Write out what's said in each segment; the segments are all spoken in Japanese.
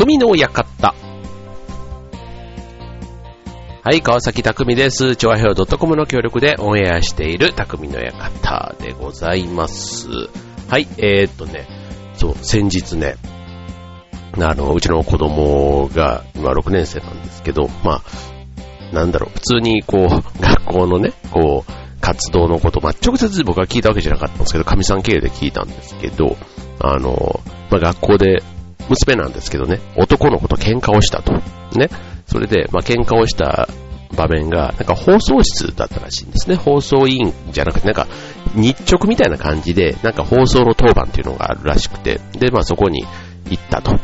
匠の館。はい、川崎匠です。調和表 .com の協力でオンエアしている匠の館でございます。はい、えー、っとね、そう、先日ね、あの、うちの子供が今6年生なんですけど、まあ、なんだろう、普通にこう、学校のね、こう、活動のこと、まあ、直接僕は聞いたわけじゃなかったんですけど、神さん経由で聞いたんですけど、あの、まあ、学校で、娘なんですけどね、男の子と喧嘩をしたと。ね。それで、まあ、喧嘩をした場面が、なんか放送室だったらしいんですね。放送委員じゃなくて、なんか日直みたいな感じで、なんか放送の当番っていうのがあるらしくて、で、まあそこに行ったと。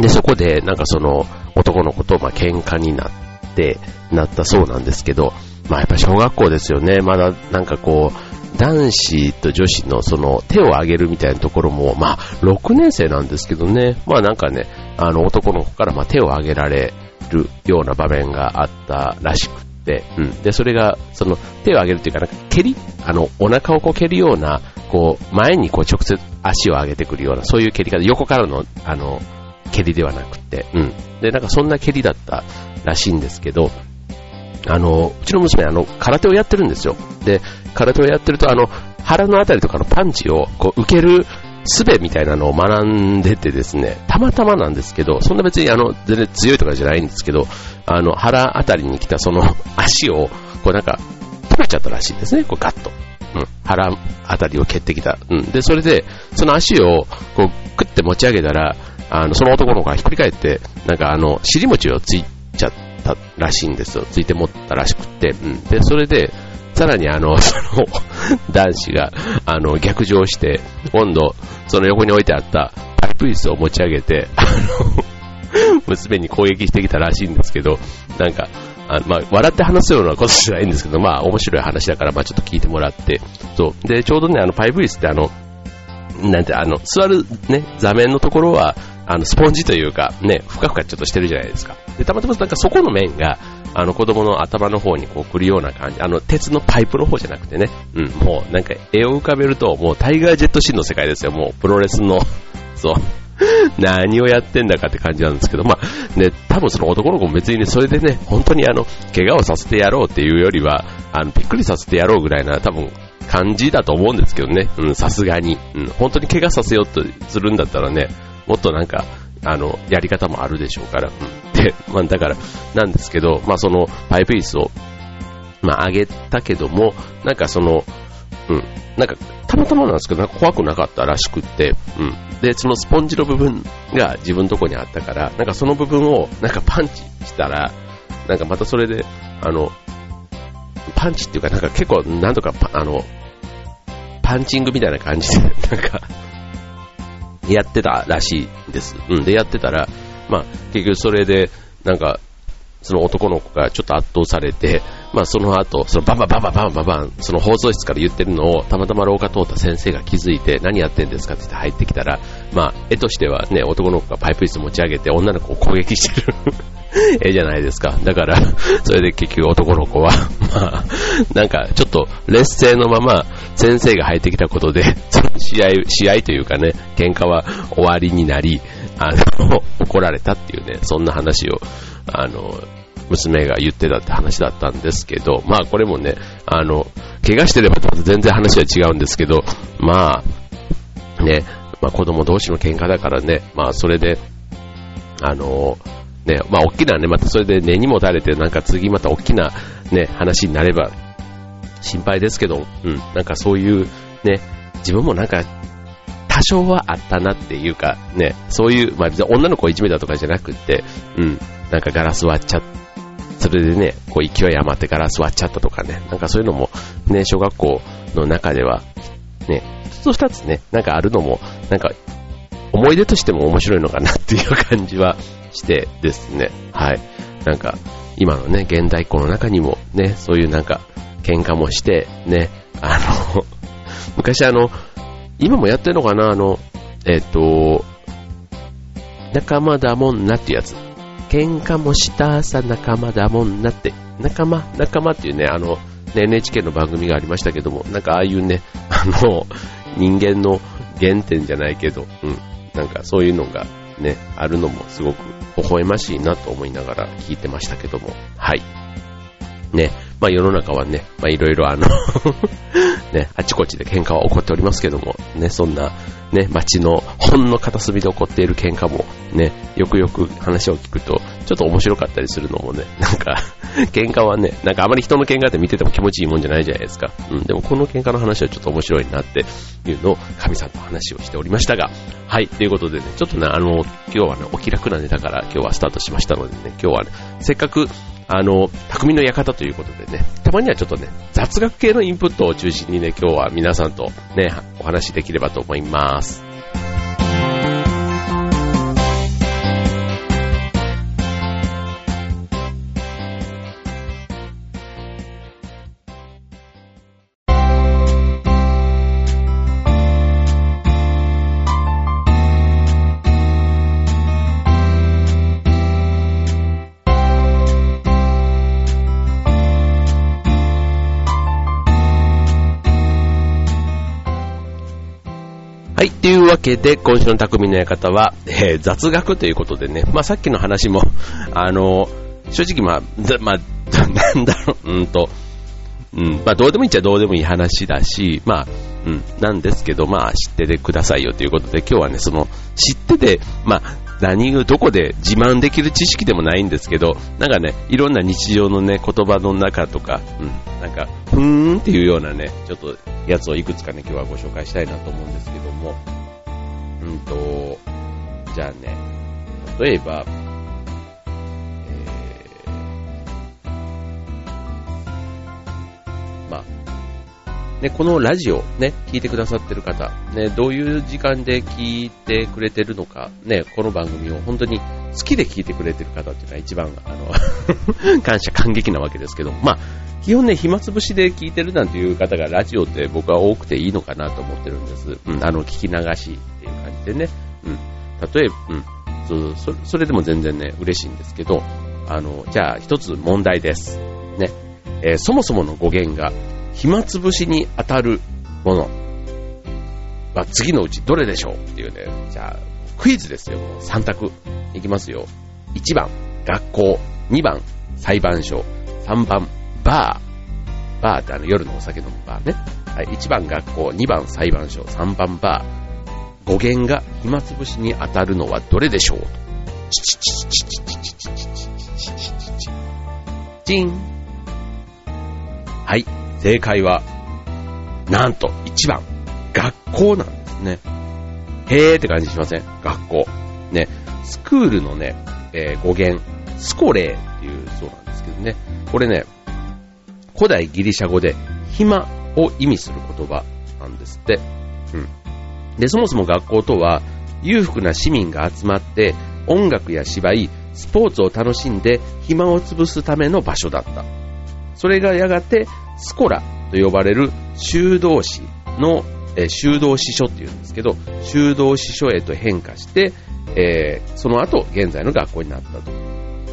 で、そこで、なんかその男の子と、まあ喧嘩になって、なったそうなんですけど、まあやっぱ小学校ですよね。まだなんかこう、男子と女子のその手を挙げるみたいなところも、まあ6年生なんですけどね、まあなんかね、あの男の子からま手を挙げられるような場面があったらしくて、うん。で、それが、その手を挙げるっていうか、なんか蹴りあの、お腹をこう蹴るような、こう、前にこう直接足を上げてくるような、そういう蹴り方、横からの、あの、蹴りではなくて、うん。で、なんかそんな蹴りだったらしいんですけど、あの、うちの娘、あの、空手をやってるんですよ。で、空手をやってると、あの、腹のあたりとかのパンチを、こう、受ける術みたいなのを学んでてですね、たまたまなんですけど、そんな別にあの、全然強いとかじゃないんですけど、あの、腹あたりに来たその 足を、こうなんか、取れちゃったらしいんですね、こうガッと。うん、腹あたりを蹴ってきた。うん。で、それで、その足を、こう、クッて持ち上げたら、あの、その男の子がひっくり返って、なんかあの、尻餅をついちゃってたらしいんですよ。ついて持ったらしくて。うん。で、それで、さらにあの、その、男子が、あの、逆上して、今度、その横に置いてあったパイプ椅子を持ち上げて、あの、娘に攻撃してきたらしいんですけど、なんか、あまあ、笑って話すようなことじゃないんですけど、まあ、面白い話だから、まあ、ちょっと聞いてもらって、そう。で、ちょうどね、あの、パイプ椅子ってあの、なんて、あの、座るね、座面のところは、あの、スポンジというか、ね、ふかふかちょっとしてるじゃないですか。で、たまたまなんかそこの面が、あの、子供の頭の方にこう来るような感じ、あの、鉄のパイプの方じゃなくてね、うん、もうなんか絵を浮かべると、もうタイガージェットシーンの世界ですよ、もうプロレスの、そう。何をやってんだかって感じなんですけど、まあね、多分その男の子も別にね、それでね、本当にあの、怪我をさせてやろうっていうよりは、あの、びっくりさせてやろうぐらいな、多分、感じだと思うんですけどね、うん、さすがに。うん、本当に怪我させようとするんだったらね、もっとなんか、あの、やり方もあるでしょうから。うん、で、まあだから、なんですけど、まあその、パイプ椅子を、まあ上げたけども、なんかその、うん、なんか、たまたまなんですけど、なんか怖くなかったらしくって、うん。で、そのスポンジの部分が自分のとこにあったから、なんかその部分を、なんかパンチしたら、なんかまたそれで、あの、パンチっていうか、なんか結構、なんとかパ、あの、パンチングみたいな感じで、なんか、やってたらしいんです。うん。で、やってたら、まあ、結局それで、なんか、その男の子がちょっと圧倒されて、まあその後、そのバンバンバンバンバンバンバン、その放送室から言ってるのをたまたま廊下通った先生が気づいて何やってんですかって言って入ってきたら、まあ絵としてはね、男の子がパイプ椅子持ち上げて女の子を攻撃してる 絵じゃないですか。だから、それで結局男の子は、まあ、なんかちょっと劣勢のまま先生が入ってきたことで、試合、試合というかね、喧嘩は終わりになり、あの、怒られたっていうね、そんな話を、あの、娘が言ってたって話だったんですけど、まあこれもね、あの、怪我してれば全然話は違うんですけど、まあ、ね、まあ子供同士の喧嘩だからね、まあそれで、あの、ね、まあ大きなね、またそれで根にもたれて、なんか次また大きなね、話になれば心配ですけど、うん、なんかそういうね、自分もなんか多少はあったなっていうか、ね、そういう、まあ、女の子をいじめたとかじゃなくって、うん、なんかガラス割っちゃそれでね、こう勢い余ってガラス割っちゃったとかね、なんかそういうのも、ね、小学校の中では、ね、一つ二つね、なんかあるのも、なんか、思い出としても面白いのかなっていう感じはしてですね、はい。なんか、今のね、現代っ子の中にも、ね、そういうなんか、喧嘩もして、ね、あの、昔あの、今もやってるのかな、あの、えっ、と、仲間だもんなっていうやつ。喧嘩もしたさ仲間だもんなって、仲間、仲間っていうね、あの、ね NHK の番組がありましたけども、なんかああいうね、あの、人間の原点じゃないけど、うん、なんかそういうのがね、あるのもすごく微笑ましいなと思いながら聞いてましたけども、はい。ね、まあ世の中はね、まあいろいろあの ね、あちこちで喧嘩は起こっておりますけども、ね、そんな、ね、街のほんの片隅で起こっている喧嘩も、ね、よくよく話を聞くと、ちょっと面白かったりするのもね、なんか喧嘩はね、なんかあまり人の喧嘩って見てても気持ちいいもんじゃないじゃないですか。うん、でもこの喧嘩の話はちょっと面白いなっていうのを、神さんと話をしておりましたが、はい、ということでね、ちょっとね、あの、今日はね、お気楽なネタから今日はスタートしましたのでね、今日はね、せっかくあの、匠の館ということでね、たまにはちょっとね、雑学系のインプットを中心にね、今日は皆さんとね、お話しできればと思います。わけで、今週の匠の館は、えー、雑学ということでね、まあさっきの話も、あの、正直まあ、まあ、なんだろう、うんと、うん、まあどうでもいいっちゃどうでもいい話だし、まあ、うん、なんですけど、まあ知っててくださいよということで、今日はね、その、知ってて、まあ、何をどこで自慢できる知識でもないんですけど、なんかね、いろんな日常のね、言葉の中とか、うん、なんか、ふーんっていうようなね、ちょっとやつをいくつかね、今日はご紹介したいなと思うんですけども、うんと、じゃあね、例えば、えー、まあ、ね、このラジオね、聞いてくださってる方、ね、どういう時間で聞いてくれてるのか、ね、この番組を本当に好きで聞いてくれてる方っていうのは一番、あの 感謝感激なわけですけど、まあ、基本ね、暇つぶしで聞いてるなんていう方がラジオって僕は多くていいのかなと思ってるんです。うん、あの、聞き流してね。うん。例えば、うん。そそれでも全然ね、嬉しいんですけど、あの、じゃあ一つ問題です。ね。えー、そもそもの語源が、暇つぶしに当たるものは次のうちどれでしょうっていうね、じゃあ、クイズですよ。3択。いきますよ。1番、学校。2番、裁判所。3番、バー。バーってあの夜のお酒飲むバーね。はい、1番学校、2番裁判所、3番バー。語源が暇つぶしに当たるのはどれでしょう？チン。はい、正解は、なんと1番、学校なんですね。へーって感じしません？学校。ね、スクールのね、えー、語源、スコレーっていうそうなんですけどね。これね、古代ギリシャ語で暇を意味する言葉なんですって。うん。で、そもそも学校とは裕福な市民が集まって音楽や芝居、スポーツを楽しんで暇を潰すための場所だった。それがやがてスコラと呼ばれる修道士の、え、修道士書っていうんですけど、修道士書へと変化して、えー、その後現在の学校になったと。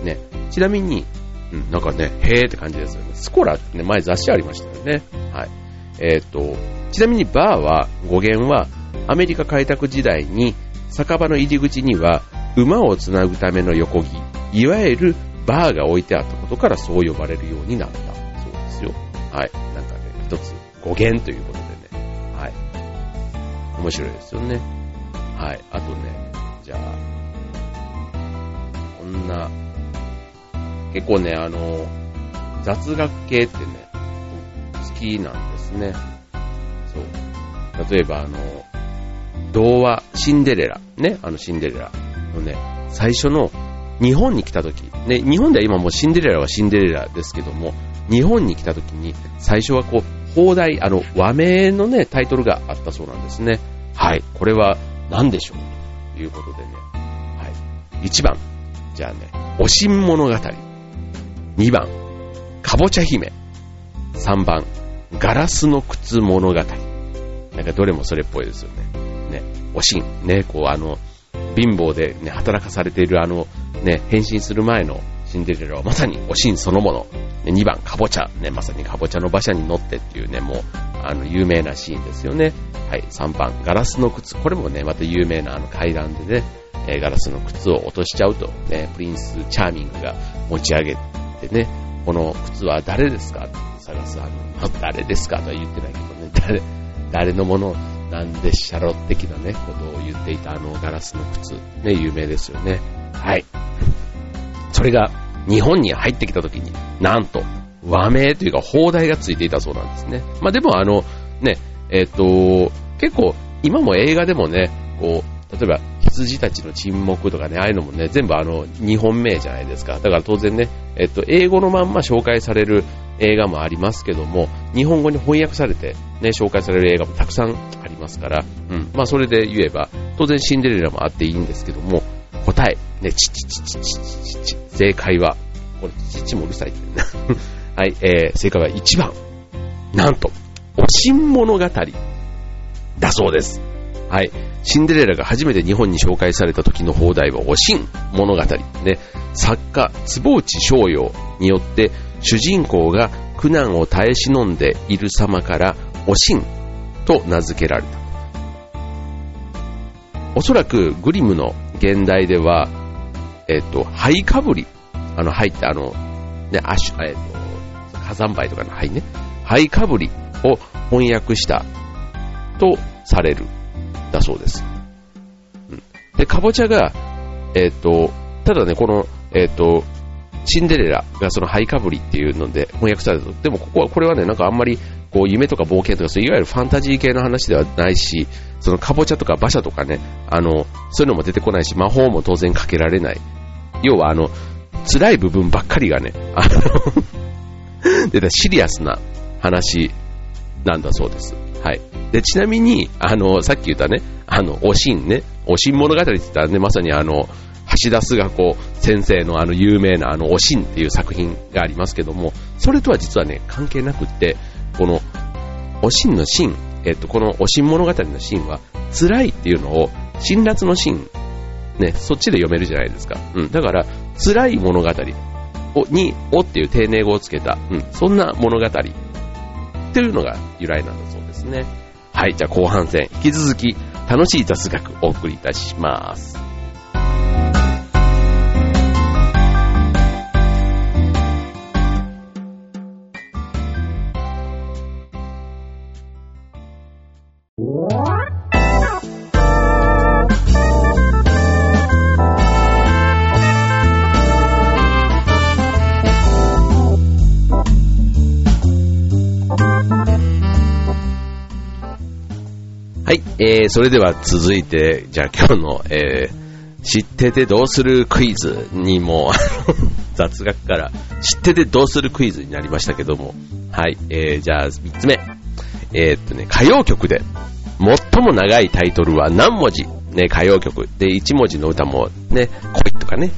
ね。ちなみに、うん、なんかね、へーって感じですよね。スコラってね、前雑誌ありましたよね。はい。えっ、ー、と、ちなみにバーは、語源は、アメリカ開拓時代に、酒場の入り口には、馬をつなぐための横木、いわゆるバーが置いてあったことからそう呼ばれるようになった。そうですよ。はい。なんかね、一つ語源ということでね。はい。面白いですよね。はい。あとね、じゃあ、こんな結構ね、あの、雑学系ってね、好きなんですね。そう。例えば、あの、童話、シンデレラ、ね、あのシンデレラのね、最初の日本に来た時、ね、日本では今もうシンデレラはシンデレラですけども、日本に来た時に最初はこう、放題、あの、和名のね、タイトルがあったそうなんですね。はい。これは何でしょう？ということでね。はい。1番。じゃあね、おしん物語。2番、かぼちゃ姫。3番、ガラスの靴物語。なんかどれもそれっぽいですよね。おしん。ね、こうあの、貧乏でね、働かされているあの、ね、変身する前のシンデレラはまさにおしんそのもの。2番、かぼちゃ。ね、まさにかぼちゃの馬車に乗ってっていうね、もう、あの、有名なシーンですよね。はい、3番、ガラスの靴。これもね、また有名なあの階段でね、え、ガラスの靴を落としちゃうと、ね、プリンスチャーミングが持ち上げてね、この靴は誰ですかって探す、あの、誰ですかとは言ってないけどね、誰、誰のものなんでしゃろ的なね、ことを言っていたあのガラスの靴、ね、有名ですよね。はい。それが日本に入ってきた時に、なんと、和名というか放題がついていたそうなんですね。まあでもあの、ね、えっ、ー、と、結構、今も映画でもね、こう、例えば、羊たちの沈黙とかね、ああいうのもね、全部あの、日本名じゃないですか。だから当然ね、えっと、英語のまんま紹介される映画もありますけども、日本語に翻訳されてね、紹介される映画もたくさんありますから、うん。まあそれで言えば、当然シンデレラもあっていいんですけども、答え、ね、ちちちちちちち、正解は、これ、ちちもうるさいって はい、えー、正解は1番。なんと、おしん物語だそうです。はい。シンデレラが初めて日本に紹介された時の放題は、おしん物語。ね、作家、坪内翔陽によって、主人公が苦難を耐え忍んでいる様から、おしんと名付けられた。おそらくグリムの現代では、えっ、と、灰かぶり。あの、灰ってあの、ね、アシュ、えっ、と、火山灰とかの灰ね。灰かぶりを翻訳したとされる。だそうです。うん、で、かぼちゃが、えっ、と、ただね、この、えっ、と、シンデレラがそのハイカブリっていうので翻訳されたと。でもここは、これはね、なんかあんまりこう夢とか冒険とかそういわゆるファンタジー系の話ではないし、そのカボチャとか馬車とかね、あの、そういうのも出てこないし、魔法も当然かけられない。要はあの、辛い部分ばっかりがね、あの 出たシリアスな話なんだそうです。はい。で、ちなみに、あの、さっき言ったね、あの、おしんね、おしん物語って言ったらね、まさにあの、橋田壽賀子先生のあの有名なあの、おしんっていう作品がありますけども、それとは実はね、関係なくって、この、おしんのしん、えっと、このおしん物語のしんは、辛いっていうのを、辛辣のしん、ね、そっちで読めるじゃないですか。うん。だから、辛い物語をに、おっていう丁寧語をつけた、うん、そんな物語っていうのが由来なんだそうですね。はい、じゃあ後半戦、引き続き楽しい雑学お送りいたします。はいえー、それでは続いて、じゃあ今日の、えー、知っててどうするクイズにも、雑学から知っててどうするクイズになりましたけども、はい、えー、じゃあ3つ目。えー、っとね、歌謡曲で最も長いタイトルは何文字？ね、歌謡曲。で、1文字の歌もね、恋とかね、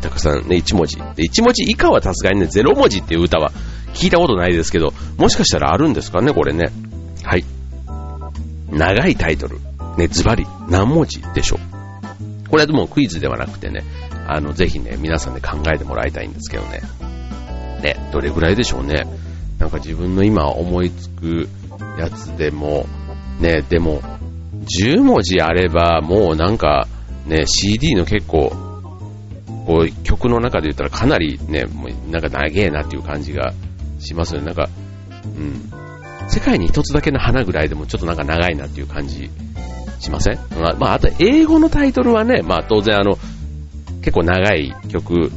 たくさんね、1文字。で、1文字以下はさすがにね、0文字っていう歌は聞いたことないですけど、もしかしたらあるんですかね、これね。はい。長いタイトル、ね、ズバリ何文字でしょう？これはでもクイズではなくてね、あの、ぜひね、皆さんで考えてもらいたいんですけどね。ね、どれぐらいでしょうね？なんか自分の今思いつくやつでも、ね、でも、10文字あれば、もうなんか、ね、CD の結構、こう、曲の中で言ったらかなりね、もうなんか長えなっていう感じがしますよね。なんか、うん。世界に一つだけの花ぐらいでもちょっとなんか長いなっていう感じしません？まあ、あ、あと英語のタイトルはね、まあ当然あの、結構長い曲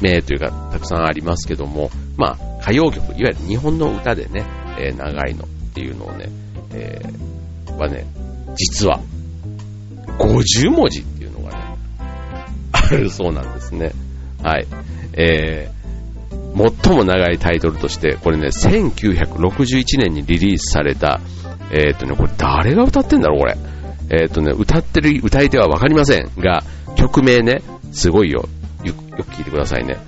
名というかたくさんありますけども、まあ歌謡曲、いわゆる日本の歌でね、えー、長いのっていうのをね、えー、はね、実は50文字っていうのがね、あるそうなんですね。はい。えー最も長いタイトルとして、これね、1961年にリリースされた、えっ、とね、これ誰が歌ってんだろう、これ。えっ、とね、歌ってる歌い手はわかりませんが、曲名ね、すごいよ。よよく聞いてくださいね。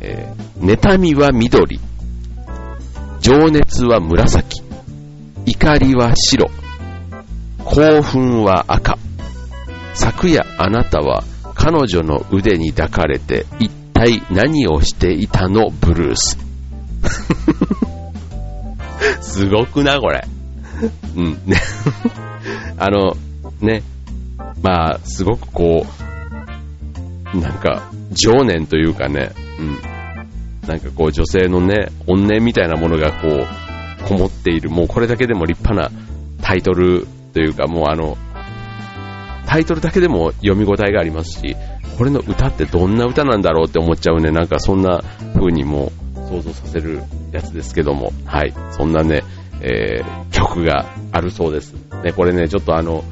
えー、妬みは緑。情熱は紫。怒りは白。興奮は赤。昨夜あなたは彼女の腕に抱かれて一体何をしていたの？ブルース。すごくな、これ。うん、ね。あの、ね。まあ、すごくこう、なんか、情念というかね、うん。なんかこう女性のね、怨念みたいなものがこう、こもっている、もうこれだけでも立派なタイトルというか、もうあの、タイトルだけでも読み応えがありますし、これの歌ってどんな歌なんだろうって思っちゃうね、なんかそんな風にも想像させるやつですけども、はい、そんなね、えー、曲があるそうです。ね、これね、ちょっとあの、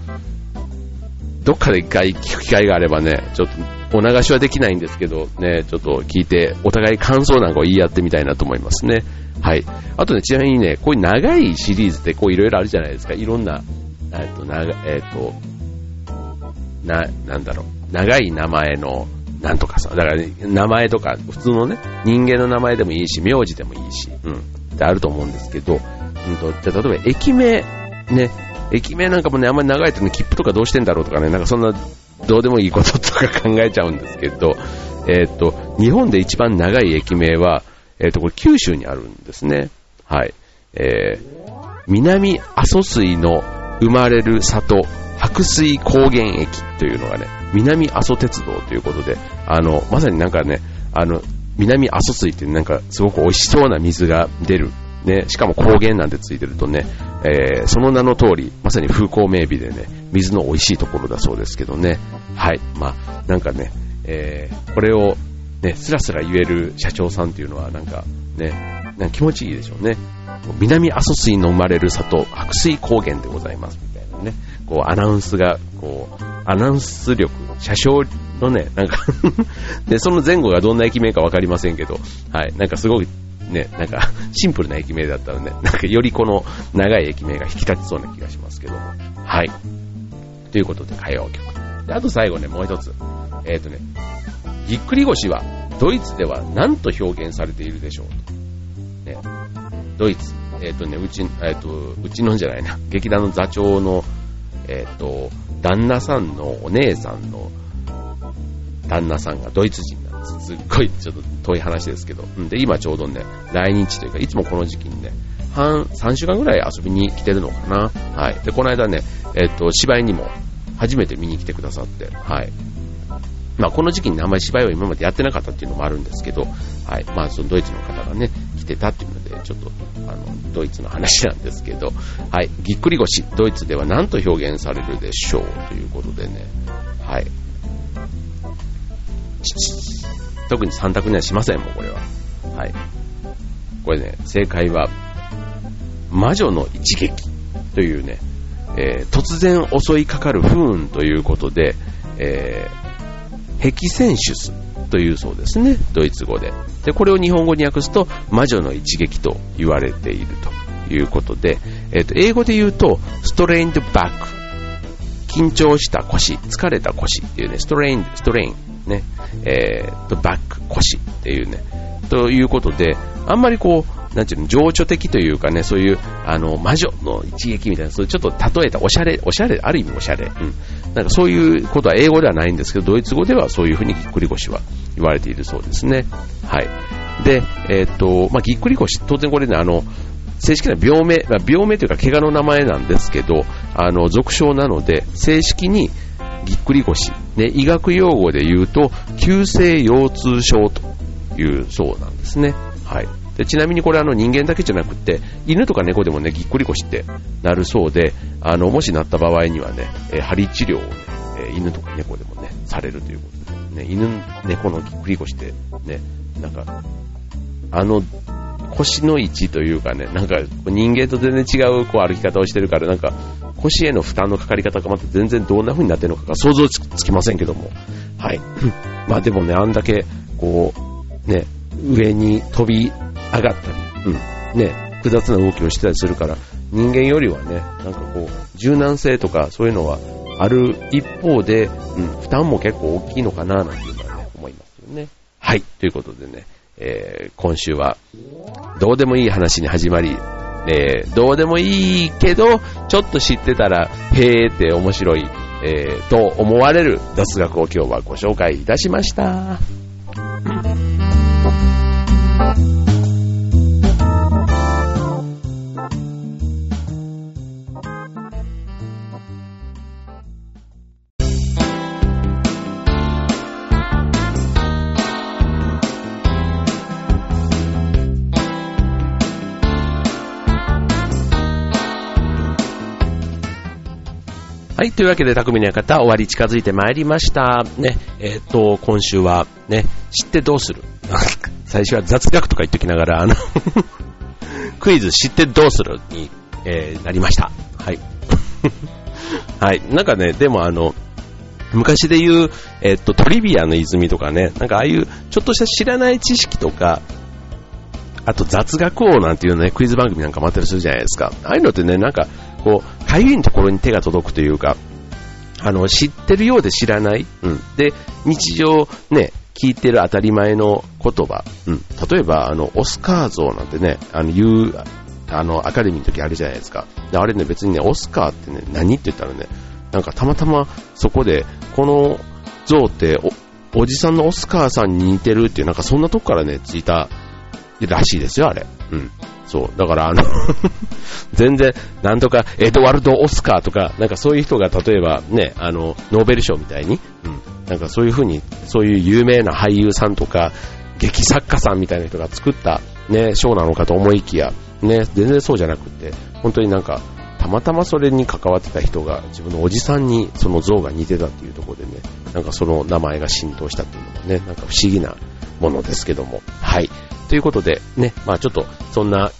どっかで一回聞く機会があればね、ちょっとお流しはできないんですけど、ね、ちょっと聞いて、お互い感想なんかを言い合ってみたいなと思いますね。はい。あとね、ちなみにね、こういう長いシリーズってこういろいろあるじゃないですか。いろんな、えっと、長、えっと、な、なんだろう、長い名前の、なんとかさ、だから、ね、名前とか、普通のね、人間の名前でもいいし、名字でもいいし、うん、ってあると思うんですけど、うんと、じゃ例えば駅名、ね、駅名なんかもね、あんまり長いとね、切符とかどうしてんだろうとかね、なんかそんな、どうでもいいこととか考えちゃうんですけど、えっ、ー、と、日本で一番長い駅名は、えっ、ー、と、これ九州にあるんですね。はい。えー、南阿蘇水の生まれる里、白水高原駅というのがね、南阿蘇鉄道ということで、あの、まさになんかね、あの、南阿蘇水ってなんかすごく美味しそうな水が出る。ね、しかも高原なんてついてるとね、えー、その名の通り、まさに風光明媚でね、水の美味しいところだそうですけどね。はい。まあ、なんかね、えー、これをね、スラスラ言える社長さんっていうのはなんかね、なんか気持ちいいでしょうね。南阿蘇水の生まれる里、白水高原でございますみたいなね。こう、アナウンスが、こう、アナウンス力、車掌のね、なんか で、その前後がどんな駅名かわかりませんけど、はい、なんかすごい、ね、なんか、シンプルな駅名だったので、ね、なんかよりこの長い駅名が引き立ちそうな気がしますけども。はい。ということで、歌謡曲。で、あと最後ね、もう一つ。えっ、ー、とね、ぎっくり腰は、ドイツでは何と表現されているでしょうね、ドイツ。えっ、ー、とね、うち、えっ、ー、と、うちのんじゃないな、劇団の座長のえっ、と、旦那さんのお姉さんの旦那さんがドイツ人なんです。すっごいちょっと遠い話ですけど。で、今ちょうどね、来日というか、いつもこの時期にね、半、3週間ぐらい遊びに来てるのかな。はい。で、この間ね、えっ、と、芝居にも初めて見に来てくださって、はい。まあ、この時期にあんまり芝居を今までやってなかったっていうのもあるんですけど、はい。まあ、そのドイツの方がね、来てたっていうので、ちょっと、あの、ドイツの話なんですけど、はい。ぎっくり腰、ドイツでは何と表現されるでしょうということでね、はい。特に3択にはしませんもん、これは。はい。これね、正解は、魔女の一撃というね、えー、突然襲いかかる不運ということで、えー、ヘキセンシュスというそうですね、ドイツ語で。で、これを日本語に訳すと、魔女の一撃と言われているということで、えっ、ー、と、英語で言うと、ストレインドバック。緊張した腰、疲れた腰っていうね、ストレイン、ストレイン、ね、えー、と、バック、腰っていうね、ということで、あんまりこう、なんていうの、情緒的というかね、そういう、あの、魔女の一撃みたいな、そちょっと例えたおしゃれ、おしゃれ、ある意味おしゃれ、うん。なんかそういうことは英語ではないんですけど、ドイツ語ではそういうふうにぎっくり腰は言われているそうですね。はい。で、えー、っと、まあ、ぎっくり腰、当然これね、あの、正式な病名、病名というか怪我の名前なんですけど、あの、俗称なので、正式にぎっくり腰、ね、医学用語で言うと、急性腰痛症というそうなんですね。はい。でちなみにこれあの人間だけじゃなくて、犬とか猫でもね、ぎっくり腰ってなるそうで、あの、もしなった場合にはね、えー、針治療をね、えー、犬とか猫でもね、されるということで、ね、犬、猫のぎっくり腰ってね、なんか、あの、腰の位置というかね、なんか人間と全然違うこう歩き方をしてるから、なんか腰への負担のかかり方がまた全然どんな風になってるのかが想像つきませんけども。はい。まあでもね、あんだけ、こう、ね、上に飛び上がったり、うん、ね、複雑な動きをしてたりするから、人間よりはね、なんかこう、柔軟性とかそういうのはある一方で、うん、負担も結構大きいのかな、なんていうのはね、思いますよね。はい、ということでね、えー、今週は、どうでもいい話に始まり、えー、どうでもいいけど、ちょっと知ってたら、へーって面白い、えー、と思われる雑学を今日はご紹介いたしました。はい。というわけで、匠の館、終わり近づいてまいりました。ね。えっ、と、今週は、ね、知ってどうする？最初は雑学とか言っときながら、あの、クイズ知ってどうするに、えーなりました。はい。はい。なんかね、でもあの、昔で言う、えっ、と、トリビアの泉とかね、なんかああいう、ちょっとした知らない知識とか、あと雑学王なんていうね、クイズ番組なんかもあったりするじゃないですか。ああいうのってね、なんか、こう、かゆいところに手が届くというか、あの、知ってるようで知らない。うん。で、日常ね、聞いてる当たり前の言葉。うん。例えば、あの、オスカー像なんてね、あの、言う、あの、アカデミーの時あるじゃないですか。であれね、別にね、オスカーってね、何って言ったらね、なんかたまたまそこで、この像ってお、おじさんのオスカーさんに似てるっていう、なんかそんなとこからね、ついたらしいですよ、あれ。うん。そう。だから、あの、全然、なんとか、エドワルド・オスカーとか、なんかそういう人が、例えばね、あの、ノーベル賞みたいに、うん。なんかそういう風に、そういう有名な俳優さんとか、劇作家さんみたいな人が作った、ね、賞なのかと思いきや、ね、全然そうじゃなくて、本当になんか、たまたまそれに関わってた人が自分のおじさんにその像が似てたっていうところでね、なんかその名前が浸透したっていうのもね、なんか不思議なものですけども。はい。ということで、ね、まあちょっとそんな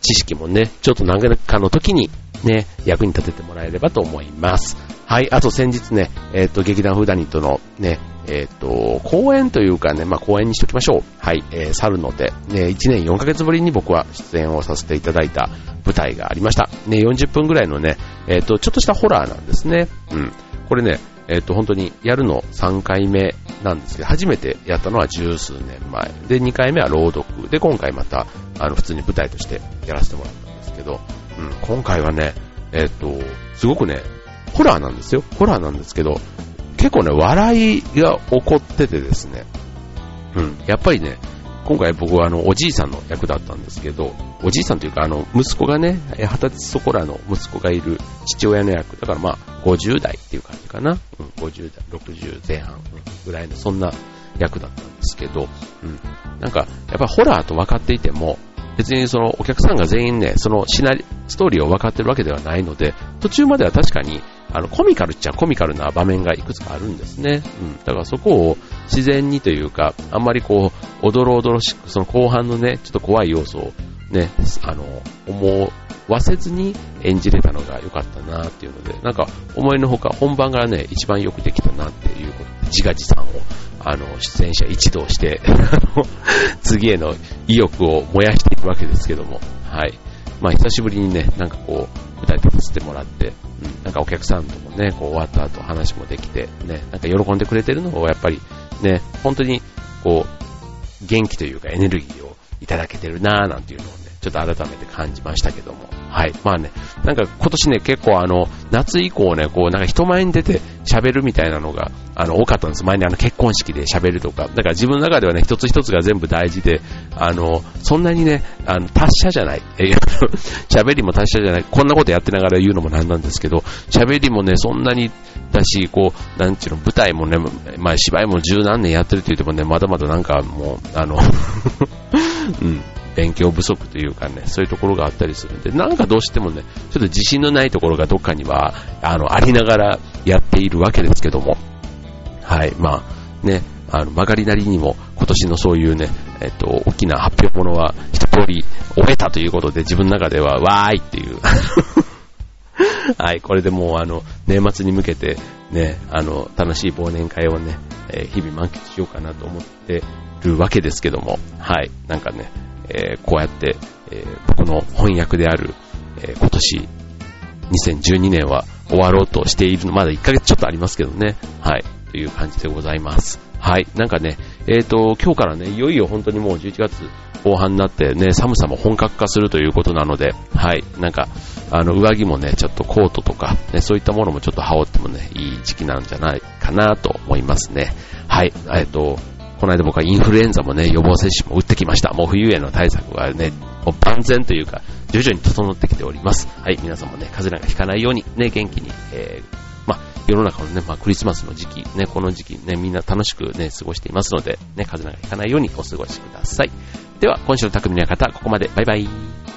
知識もね、ちょっと何かの時にね、役に立ててもらえればと思います。はい。あと先日ね、えっ、と、劇団フーダニットのね、えっ、と、公演というかね、まあ公演にしときましょう。はい。えー、猿の手。ね、1年4ヶ月ぶりに僕は出演をさせていただいた舞台がありました。ね、40分ぐらいのね、えっ、と、ちょっとしたホラーなんですね。うん。これね、えっ、と、本当にやるの3回目なんですけど、初めてやったのは十数年前。で、2回目は朗読。で、今回また、あの、普通に舞台としてやらせてもらったんですけど、うん、今回はね、えっ、と、すごくね、ホラーなんですよ。ホラーなんですけど、結構ね、笑いが起こっててですね、うん、やっぱりね、今回僕はあの、おじいさんの役だったんですけど、おじいさんというかあの、息子がね、二十歳そこらの息子がいる父親の役、だからまあ、50代っていう感じかな。うん、50代、60前半ぐらいの、そんな役だったんですけど、うん、なんか、やっぱホラーと分かっていても、別にそのお客さんが全員ね、そのシナリ、ストーリーを分かってるわけではないので、途中までは確かに、あの、コミカルっちゃコミカルな場面がいくつかあるんですね。うん。だからそこを自然にというか、あんまりこう、おどろおどろしく、その後半のね、ちょっと怖い要素をね、あの、思わせずに演じれたのが良かったなっていうので、なんか思いのほか本番がね、一番よくできたなっていうことで、自画自賛を、あの、出演者一同して、あの、次への意欲を燃やしていくわけですけども、はい。まあ久しぶりにね、なんかこう、舞台立たせてもらって、うん、なんかお客さんともね、こう終わった後話もできて、ね、なんか喜んでくれてるのをやっぱりね、本当にこう、元気というかエネルギーをいただけてるなぁなんていうのをね、ちょっと改めて感じましたけども。はい。まあね、なんか今年ね、結構あの、夏以降ね、こうなんか人前に出て喋るみたいなのが、あの、多かったんです。前にあの結婚式で喋るとか。だから自分の中ではね、一つ一つが全部大事で、あの、そんなにね、あの、達者じゃない。え喋りも達者じゃない。こんなことやってながら言うのもなんなんですけど、喋りもね、そんなにだし、こう、なんちゅうの、舞台もね、まあ芝居も十何年やってるって言ってもね、まだまだなんかもう、あの、うん、勉強不足というかね、そういうところがあったりするんで、なんかどうしてもね、ちょっと自信のないところがどっかには、あの、ありながらやっているわけですけども、はい、まあ、ね、あの、曲がりなりにも、今年のそういうね、えっと、大きな発表ものは一通り終えたということで、自分の中では、わーいっていう、はい、これでもうあの、年末に向けてね、あの、楽しい忘年会をね、えー日々満喫しようかなと思ってるわけですけども、はい、なんかね、えーこうやって、えー僕の翻訳である、えー今年、2012年は終わろうとしているの、まだ1ヶ月ちょっとありますけどね、はい、という感じでございます。はい、なんかね、えっ、と、今日からね、いよいよ本当にもう11月後半になってね、寒さも本格化するということなので、はい、なんか、あの、上着もね、ちょっとコートとか、ね、そういったものもちょっと羽織ってもね、いい時期なんじゃないかなと思いますね。はい、えっ、と、この間僕はインフルエンザもね、予防接種も打ってきました。もう冬への対策はね、もう万全というか、徐々に整ってきております。はい、皆さんもね、風邪なんかひかないように、ね、元気に、えー、まあ、世の中のね、まあ、クリスマスの時期、ね、この時期ね、みんな楽しくね、過ごしていますので、ね、風邪なんかひかないようにお過ごしください。では、今週の匠の方、ここまで。バイバイ。